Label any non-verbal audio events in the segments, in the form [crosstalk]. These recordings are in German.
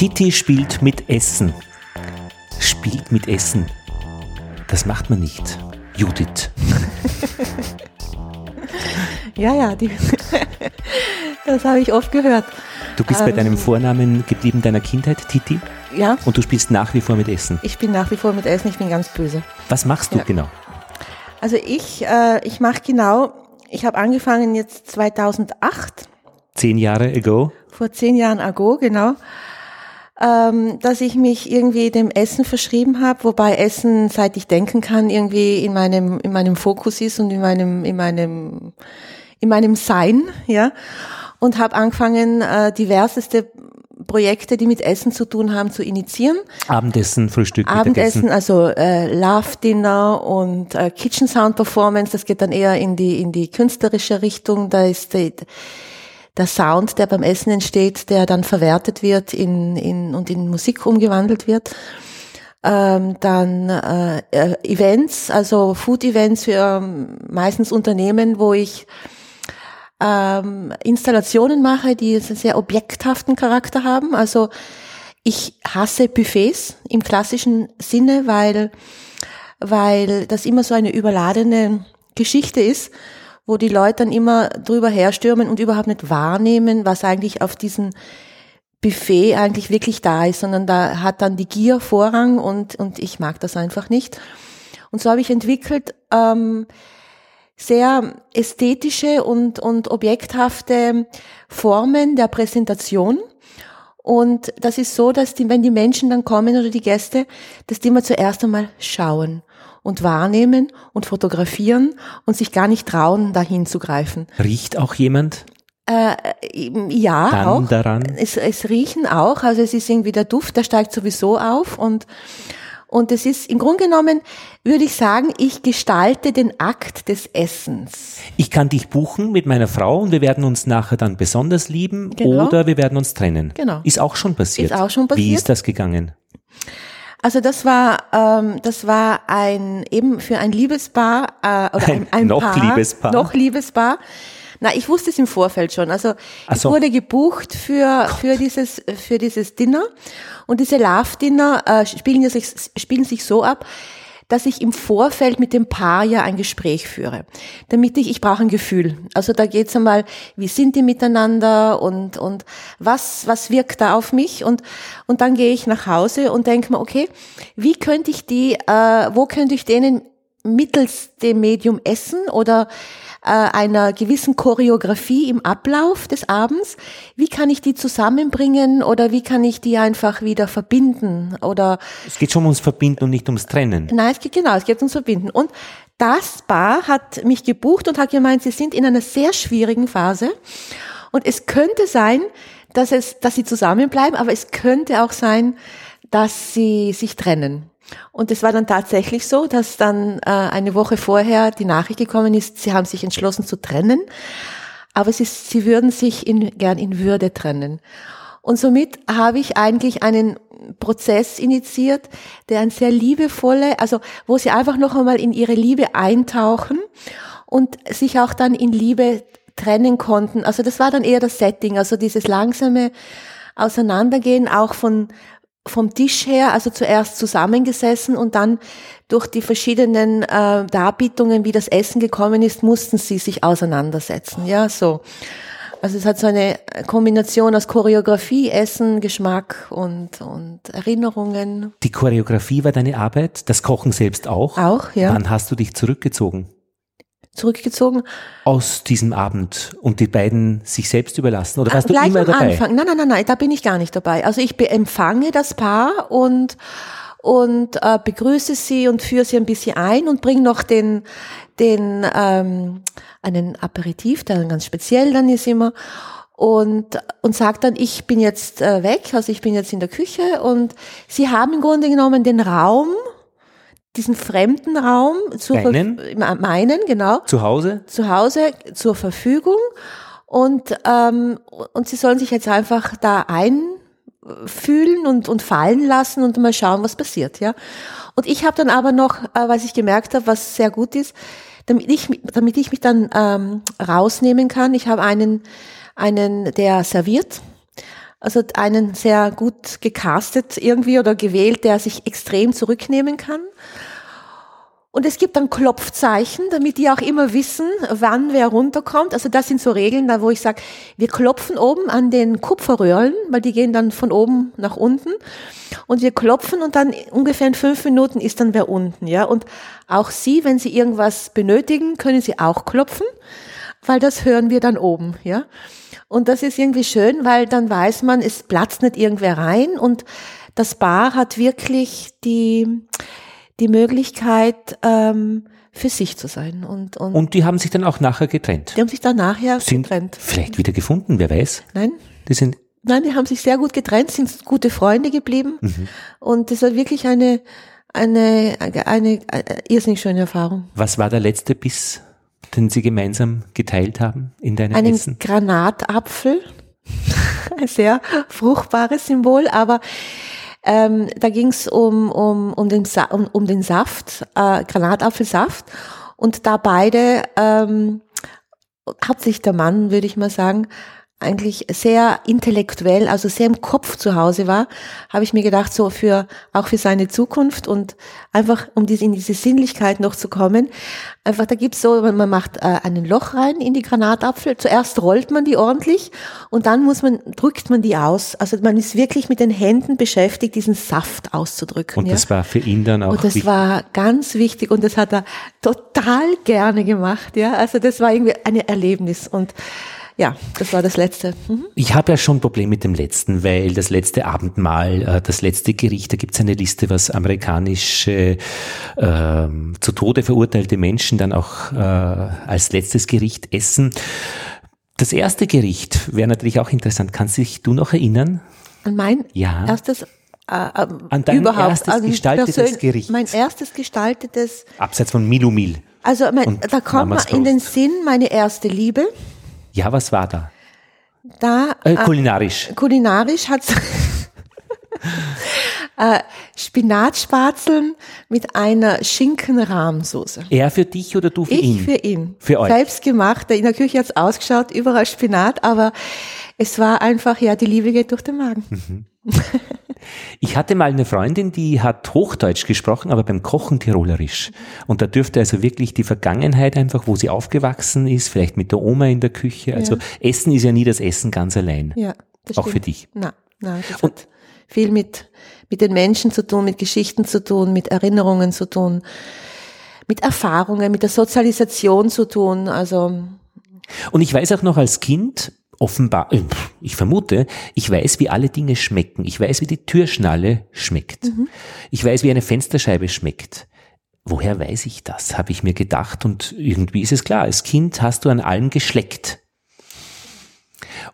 Titi spielt mit Essen. Spielt mit Essen. Das macht man nicht. Judith. [laughs] ja, ja, die, [laughs] das habe ich oft gehört. Du bist ähm, bei deinem Vornamen geblieben deiner Kindheit, Titi? Ja. Und du spielst nach wie vor mit Essen? Ich bin nach wie vor mit Essen, ich bin ganz böse. Was machst du ja. genau? Also ich, äh, ich mache genau, ich habe angefangen jetzt 2008. Zehn Jahre ago? Vor zehn Jahren ago, genau. Ähm, dass ich mich irgendwie dem Essen verschrieben habe, wobei Essen, seit ich denken kann, irgendwie in meinem, in meinem Fokus ist und in meinem, in meinem, in meinem Sein, ja. Und habe angefangen, äh, diverseste Projekte, die mit Essen zu tun haben, zu initiieren. Abendessen, Frühstück, Abendessen, also äh, Love Dinner und äh, Kitchen Sound Performance. Das geht dann eher in die in die künstlerische Richtung. Da ist die, der Sound, der beim Essen entsteht, der dann verwertet wird in, in und in Musik umgewandelt wird. Ähm, dann äh, äh Events, also Food Events für ähm, meistens Unternehmen, wo ich ähm, Installationen mache, die einen sehr objekthaften Charakter haben. Also ich hasse Buffets im klassischen Sinne, weil, weil das immer so eine überladene Geschichte ist, wo die Leute dann immer drüber herstürmen und überhaupt nicht wahrnehmen, was eigentlich auf diesem Buffet eigentlich wirklich da ist, sondern da hat dann die Gier Vorrang und, und ich mag das einfach nicht. Und so habe ich entwickelt, ähm, sehr ästhetische und, und objekthafte Formen der Präsentation. Und das ist so, dass die, wenn die Menschen dann kommen oder die Gäste, dass die immer zuerst einmal schauen und wahrnehmen und fotografieren und sich gar nicht trauen, dahin zu greifen. Riecht auch jemand? Äh, ja, dann auch. Daran? Es, es riechen auch, also es ist irgendwie der Duft, der steigt sowieso auf und und es ist im Grunde genommen, würde ich sagen, ich gestalte den Akt des Essens. Ich kann dich buchen mit meiner Frau und wir werden uns nachher dann besonders lieben genau. oder wir werden uns trennen. Genau. Ist auch schon passiert. Ist auch schon passiert. Wie ist das gegangen? Also das war ähm, das war ein eben für ein Liebespaar äh, oder ein, ein noch Paar, Liebespaar noch Liebespaar na, ich wusste es im Vorfeld schon. Also Ach ich so. wurde gebucht für für dieses für dieses Dinner und diese Love Dinner äh, spielen sich spielen sich so ab, dass ich im Vorfeld mit dem Paar ja ein Gespräch führe, damit ich ich brauche ein Gefühl. Also da geht's einmal, wie sind die miteinander und und was was wirkt da auf mich und und dann gehe ich nach Hause und denke mir, okay, wie könnte ich die, äh, wo könnte ich denen mittels dem Medium Essen oder äh, einer gewissen Choreografie im Ablauf des Abends. Wie kann ich die zusammenbringen oder wie kann ich die einfach wieder verbinden oder? Es geht schon ums Verbinden und nicht ums Trennen. Nein, es geht genau, es geht ums Verbinden. Und das Paar hat mich gebucht und hat gemeint, sie sind in einer sehr schwierigen Phase und es könnte sein, dass es, dass sie zusammenbleiben, aber es könnte auch sein, dass sie sich trennen. Und es war dann tatsächlich so, dass dann äh, eine Woche vorher die Nachricht gekommen ist, sie haben sich entschlossen zu trennen, aber sie, sie würden sich in, gern in Würde trennen. Und somit habe ich eigentlich einen Prozess initiiert, der ein sehr liebevolle, also wo sie einfach noch einmal in ihre Liebe eintauchen und sich auch dann in Liebe trennen konnten. Also das war dann eher das Setting, also dieses langsame Auseinandergehen auch von vom Tisch her, also zuerst zusammengesessen und dann durch die verschiedenen äh, Darbietungen, wie das Essen gekommen ist, mussten sie sich auseinandersetzen. Ja, so. Also es hat so eine Kombination aus Choreografie, Essen, Geschmack und, und Erinnerungen. Die Choreografie war deine Arbeit, das Kochen selbst auch. Auch, ja. Wann hast du dich zurückgezogen? Zurückgezogen. Aus diesem Abend und die beiden sich selbst überlassen? Oder warst Gleich du immer am dabei? Anfang. Nein, nein, nein, nein, da bin ich gar nicht dabei. Also ich empfange das Paar und und äh, begrüße sie und führe sie ein bisschen ein und bringe noch den den ähm, einen Aperitif, der dann ganz speziell dann ist immer und und sagt dann, ich bin jetzt äh, weg, also ich bin jetzt in der Küche und sie haben im Grunde genommen den Raum diesen fremden Raum zu Deinen? meinen, genau. Zu Hause? Zu Hause zur Verfügung. Und, ähm, und sie sollen sich jetzt einfach da einfühlen und, und fallen lassen und mal schauen, was passiert, ja. Und ich habe dann aber noch, äh, was ich gemerkt habe, was sehr gut ist, damit ich, damit ich mich dann ähm, rausnehmen kann, ich habe einen, einen, der serviert, Also einen sehr gut gecastet irgendwie oder gewählt, der sich extrem zurücknehmen kann. Und es gibt dann Klopfzeichen, damit die auch immer wissen, wann wer runterkommt. Also das sind so Regeln, da wo ich sage, wir klopfen oben an den Kupferröhren, weil die gehen dann von oben nach unten. Und wir klopfen und dann ungefähr in fünf Minuten ist dann wer unten. Ja, Und auch Sie, wenn Sie irgendwas benötigen, können Sie auch klopfen, weil das hören wir dann oben. Ja, Und das ist irgendwie schön, weil dann weiß man, es platzt nicht irgendwer rein und das Bar hat wirklich die die Möglichkeit, ähm, für sich zu sein. Und, und, und die haben sich dann auch nachher getrennt. Die haben sich dann nachher sind getrennt. Vielleicht wieder gefunden, wer weiß. Nein. Die sind Nein, die haben sich sehr gut getrennt, sind gute Freunde geblieben. Mhm. Und das war wirklich eine, eine, eine, eine irrsinnig schöne Erfahrung. Was war der letzte Biss, den Sie gemeinsam geteilt haben in deinem Einen Essen? Granatapfel. [laughs] Ein sehr fruchtbares Symbol, aber ähm, da ging es um, um, um, den um, um den Saft, äh, Granatapfelsaft. Und da beide, ähm, hauptsächlich der Mann, würde ich mal sagen, eigentlich sehr intellektuell, also sehr im Kopf zu Hause war, habe ich mir gedacht, so für, auch für seine Zukunft und einfach, um diese, in diese Sinnlichkeit noch zu kommen, einfach, da gibt's so, man macht äh, einen Loch rein in die Granatapfel, zuerst rollt man die ordentlich und dann muss man, drückt man die aus. Also man ist wirklich mit den Händen beschäftigt, diesen Saft auszudrücken. Und ja? das war für ihn dann auch Und das wichtig. war ganz wichtig und das hat er total gerne gemacht, ja. Also das war irgendwie ein Erlebnis und ja, das war das letzte. Mhm. Ich habe ja schon ein Problem mit dem letzten, weil das letzte Abendmahl, äh, das letzte Gericht, da gibt es eine Liste, was amerikanische äh, zu Tode verurteilte Menschen dann auch äh, als letztes Gericht essen. Das erste Gericht wäre natürlich auch interessant. Kannst dich du noch erinnern? An mein ja. erstes äh, an dein überhaupt, erstes an gestaltetes Gericht. Mein erstes gestaltetes. Abseits von Milumil. Also mein, da kommt mir in den Sinn meine erste Liebe. Ja, was war da? Da äh, kulinarisch. Äh, kulinarisch hat [laughs] äh, Spinatspatzeln mit einer Schinkenrahmsoße. Er für dich oder du für ich ihn? Ich für ihn. Für euch. Selbst gemacht. In der Küche hat's ausgeschaut, überall Spinat, aber es war einfach, ja, die Liebe geht durch den Magen. Mhm. [laughs] Ich hatte mal eine Freundin, die hat Hochdeutsch gesprochen, aber beim Kochen Tirolerisch. Und da dürfte also wirklich die Vergangenheit einfach, wo sie aufgewachsen ist, vielleicht mit der Oma in der Küche. Also ja. Essen ist ja nie das Essen ganz allein. Ja, das Auch stimmt. für dich. Na, na, das Und, hat viel mit, mit den Menschen zu tun, mit Geschichten zu tun, mit Erinnerungen zu tun, mit Erfahrungen, mit der Sozialisation zu tun. Also und ich weiß auch noch als Kind, offenbar, äh, ich vermute, ich weiß, wie alle Dinge schmecken. Ich weiß, wie die Türschnalle schmeckt. Mhm. Ich weiß, wie eine Fensterscheibe schmeckt. Woher weiß ich das, habe ich mir gedacht. Und irgendwie ist es klar, als Kind hast du an allem geschleckt.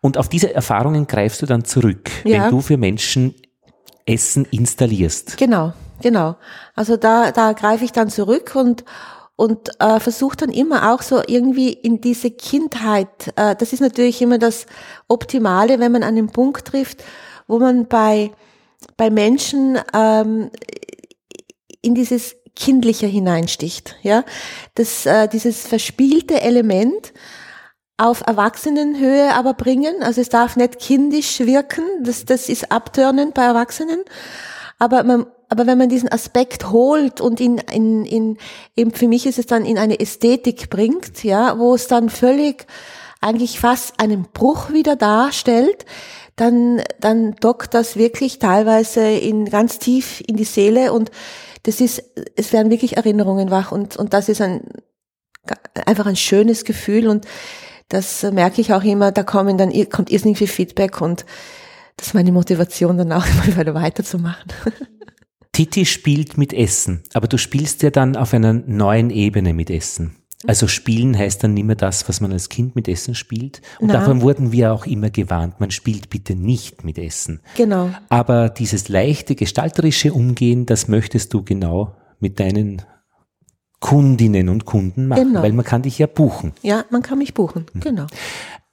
Und auf diese Erfahrungen greifst du dann zurück, ja. wenn du für Menschen Essen installierst. Genau, genau. Also da, da greife ich dann zurück und, und äh, versuche dann immer auch so irgendwie in diese Kindheit, äh, das ist natürlich immer das Optimale, wenn man an den Punkt trifft, wo man bei, bei Menschen ähm, in dieses Kindliche hineinsticht, ja, das, äh, dieses verspielte Element auf Erwachsenenhöhe aber bringen, also es darf nicht kindisch wirken, das, das ist abtörnend bei Erwachsenen, aber man aber wenn man diesen Aspekt holt und in, in, in, eben für mich ist es dann in eine Ästhetik bringt, ja, wo es dann völlig eigentlich fast einen Bruch wieder darstellt, dann, dann dockt das wirklich teilweise in ganz tief in die Seele und das ist, es werden wirklich Erinnerungen wach und, und das ist ein, einfach ein schönes Gefühl und das merke ich auch immer, da kommen dann, kommt irrsinnig viel Feedback und das ist meine Motivation dann auch [laughs] immer weiterzumachen. Titi spielt mit Essen, aber du spielst ja dann auf einer neuen Ebene mit Essen. Also spielen heißt dann nicht mehr das, was man als Kind mit Essen spielt. Und Na. davon wurden wir auch immer gewarnt, man spielt bitte nicht mit Essen. Genau. Aber dieses leichte, gestalterische Umgehen, das möchtest du genau mit deinen Kundinnen und Kunden machen, genau. weil man kann dich ja buchen. Ja, man kann mich buchen, mhm. genau.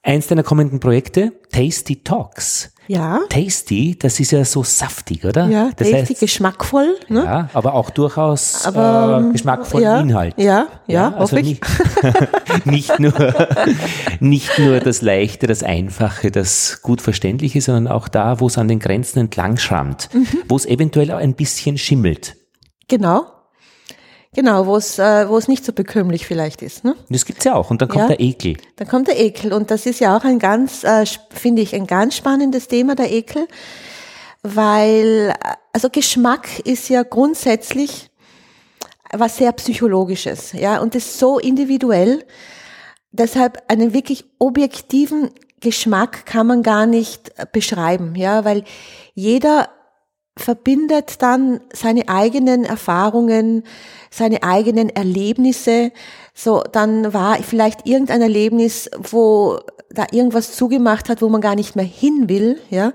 Eins deiner kommenden Projekte, Tasty Talks. Ja. Tasty, das ist ja so saftig, oder? Ja, das tasty, heißt, geschmackvoll. Ne? ja, aber auch durchaus Aber, äh, geschmackvollen ja, Inhalt. Ja, ja, also hoffe ich. nicht, [laughs] nicht, nur, [laughs] nicht nur das Leichte, das Einfache, das gut Verständliche, sondern auch da, wo es an den Grenzen entlang schrammt, Mhm. wo es eventuell auch ein bisschen schimmelt. Genau. Genau, wo es, äh, wo es nicht so bekömmlich vielleicht ist. Ne? Das gibt's ja auch. Und dann kommt Ja. der Ekel. Dann kommt der Ekel und das ist ja auch ein ganz, äh, finde ich, ein ganz spannendes Thema, der Ekel, weil, äh, also Geschmack ist ja grundsätzlich was sehr Psychologisches, ja, und ist so individuell, deshalb einen wirklich objektiven Geschmack kann man gar nicht äh, beschreiben, ja, weil jeder verbindet dann seine eigenen Erfahrungen, seine eigenen Erlebnisse. So, dann war vielleicht irgendein Erlebnis, wo da irgendwas zugemacht hat, wo man gar nicht mehr hin will, ja.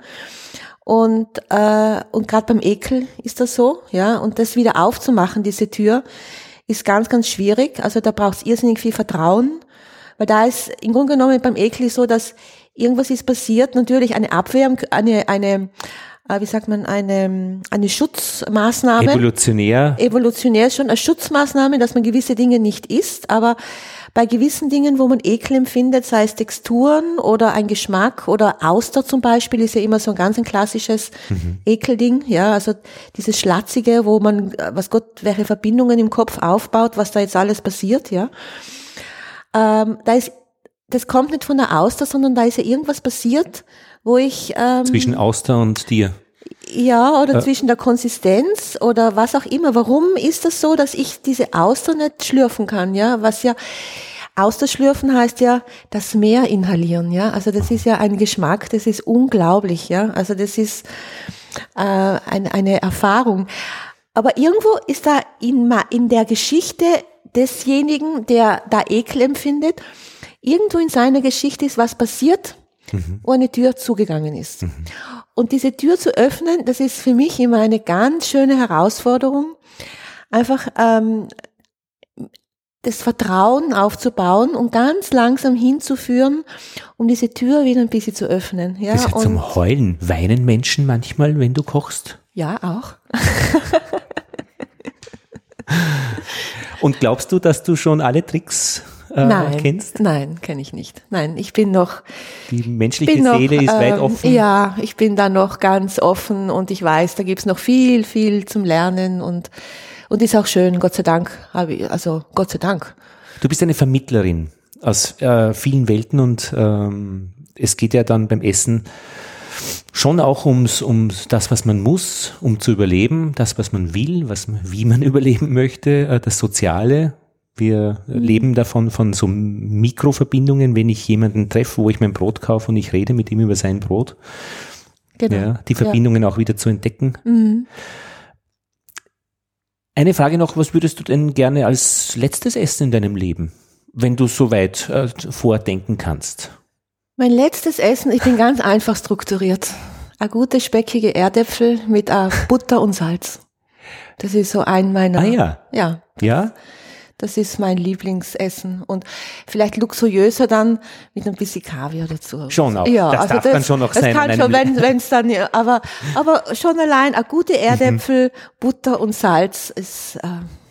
Und, äh, und gerade beim Ekel ist das so, ja. Und das wieder aufzumachen, diese Tür, ist ganz, ganz schwierig. Also da braucht es irrsinnig viel Vertrauen. Weil da ist im Grunde genommen beim Ekel so, dass irgendwas ist passiert, natürlich eine Abwehr, eine, eine, wie sagt man, eine, eine Schutzmaßnahme. Evolutionär. Evolutionär schon eine Schutzmaßnahme, dass man gewisse Dinge nicht isst, aber bei gewissen Dingen, wo man Ekel empfindet, sei es Texturen oder ein Geschmack oder Auster zum Beispiel, ist ja immer so ein ganz ein klassisches Ekelding, ja, also dieses Schlatzige, wo man, äh, was Gott, welche Verbindungen im Kopf aufbaut, was da jetzt alles passiert, ja. Ähm, da ist, das kommt nicht von der Auster, sondern da ist ja irgendwas passiert, wo ich, ähm, Zwischen Auster und dir. ja, oder zwischen der Konsistenz oder was auch immer. Warum ist das so, dass ich diese Auster nicht schlürfen kann? Ja, was ja Austerschlürfen heißt ja das Meer inhalieren. Ja, also das ist ja ein Geschmack, das ist unglaublich. Ja, also das ist äh, eine, eine Erfahrung. Aber irgendwo ist da in, in der Geschichte desjenigen, der da Ekel empfindet, irgendwo in seiner Geschichte ist was passiert, wo eine Tür zugegangen ist. Und diese Tür zu öffnen, das ist für mich immer eine ganz schöne Herausforderung, einfach ähm, das Vertrauen aufzubauen und ganz langsam hinzuführen, um diese Tür wieder ein bisschen zu öffnen. Ja, Das ist ja und, zum Heulen. Weinen Menschen manchmal, wenn du kochst? ja auch. [laughs] Und glaubst du, dass du schon alle Tricks äh, Nein, kennst? nein, kenne ich nicht. Nein, ich bin noch, Die menschliche noch, Seele ist weit ähm, offen. Ja, ich bin da noch ganz offen und ich weiß, da gibt's noch viel, viel zum Lernen und und ist auch schön, Gott sei Dank, also Gott sei Dank. Du bist eine Vermittlerin aus äh, vielen Welten und ähm, es geht ja dann beim Essen schon auch ums, um das, was man muss, um zu überleben, das, was man will, was, man- wie man [laughs] überleben möchte, äh, das Soziale. Wir leben davon von so Mikroverbindungen, wenn ich jemanden treffe, wo ich mein Brot kaufe und ich rede mit ihm über sein Brot. Genau. Ja, die Verbindungen auch wieder zu entdecken. Eine Frage noch, was würdest du denn gerne als letztes essen in deinem Leben, wenn du so weit äh, vordenken kannst? Mein letztes Essen, ich bin ganz einfach strukturiert. Eine gute speckige Erdäpfel mit äh, Butter und Salz. Das ist so ein meiner. Ah ja. Ja, Ja? Das ist mein Lieblingsessen und vielleicht luxuriöser dann mit ein bisschen Kaviar dazu. Schon auch. Ja, Das also darf das, dann schon noch das sein kann an schon, wenn es dann, ja, aber aber schon allein eine gute Erdäpfel, Butter und Salz ist. Äh,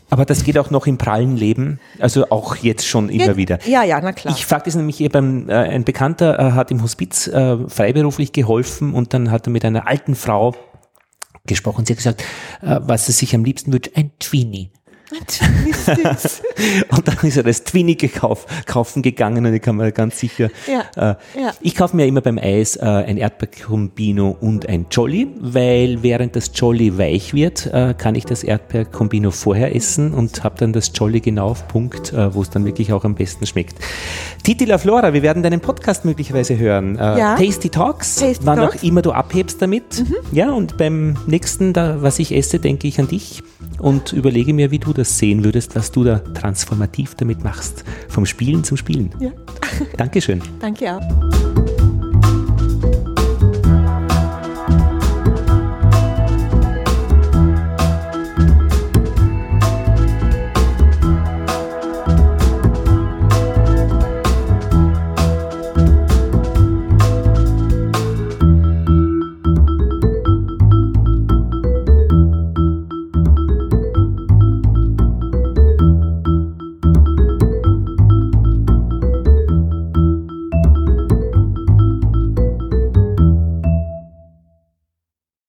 Aber das geht auch noch im prallen Leben, also auch jetzt schon immer wieder. Ja, ja, na klar. Ich frage das nämlich beim, äh, ein Bekannter äh, hat im Hospiz äh, freiberuflich geholfen und dann hat er mit einer alten Frau gesprochen. Sie hat gesagt, äh, was er sich am liebsten wünscht, ein Twini. [laughs] Und dann ist er das Twinny gekauf, kaufen gegangen und ich kann mir ganz sicher. Ja, Äh, ja. Ich kaufe mir immer beim Eis äh, ein Erdbeerkombino und ein Jolly, weil während das Jolly weich wird, äh, kann ich das Erdbeerkombino vorher essen und habe dann das Jolly genau auf Punkt, äh, wo es dann wirklich auch am besten schmeckt. Titi La Flora, wir werden deinen Podcast möglicherweise hören. Äh, Ja. Tasty Talks, Tasty wann Talks. auch immer du abhebst damit. Ja, und beim nächsten, da, was ich esse, denke ich an dich und überlege mir, wie du das sehen würdest, was du da transformativ damit machst. Vom Spielen zum Spielen. Ja. Dankeschön. [laughs] Danke auch.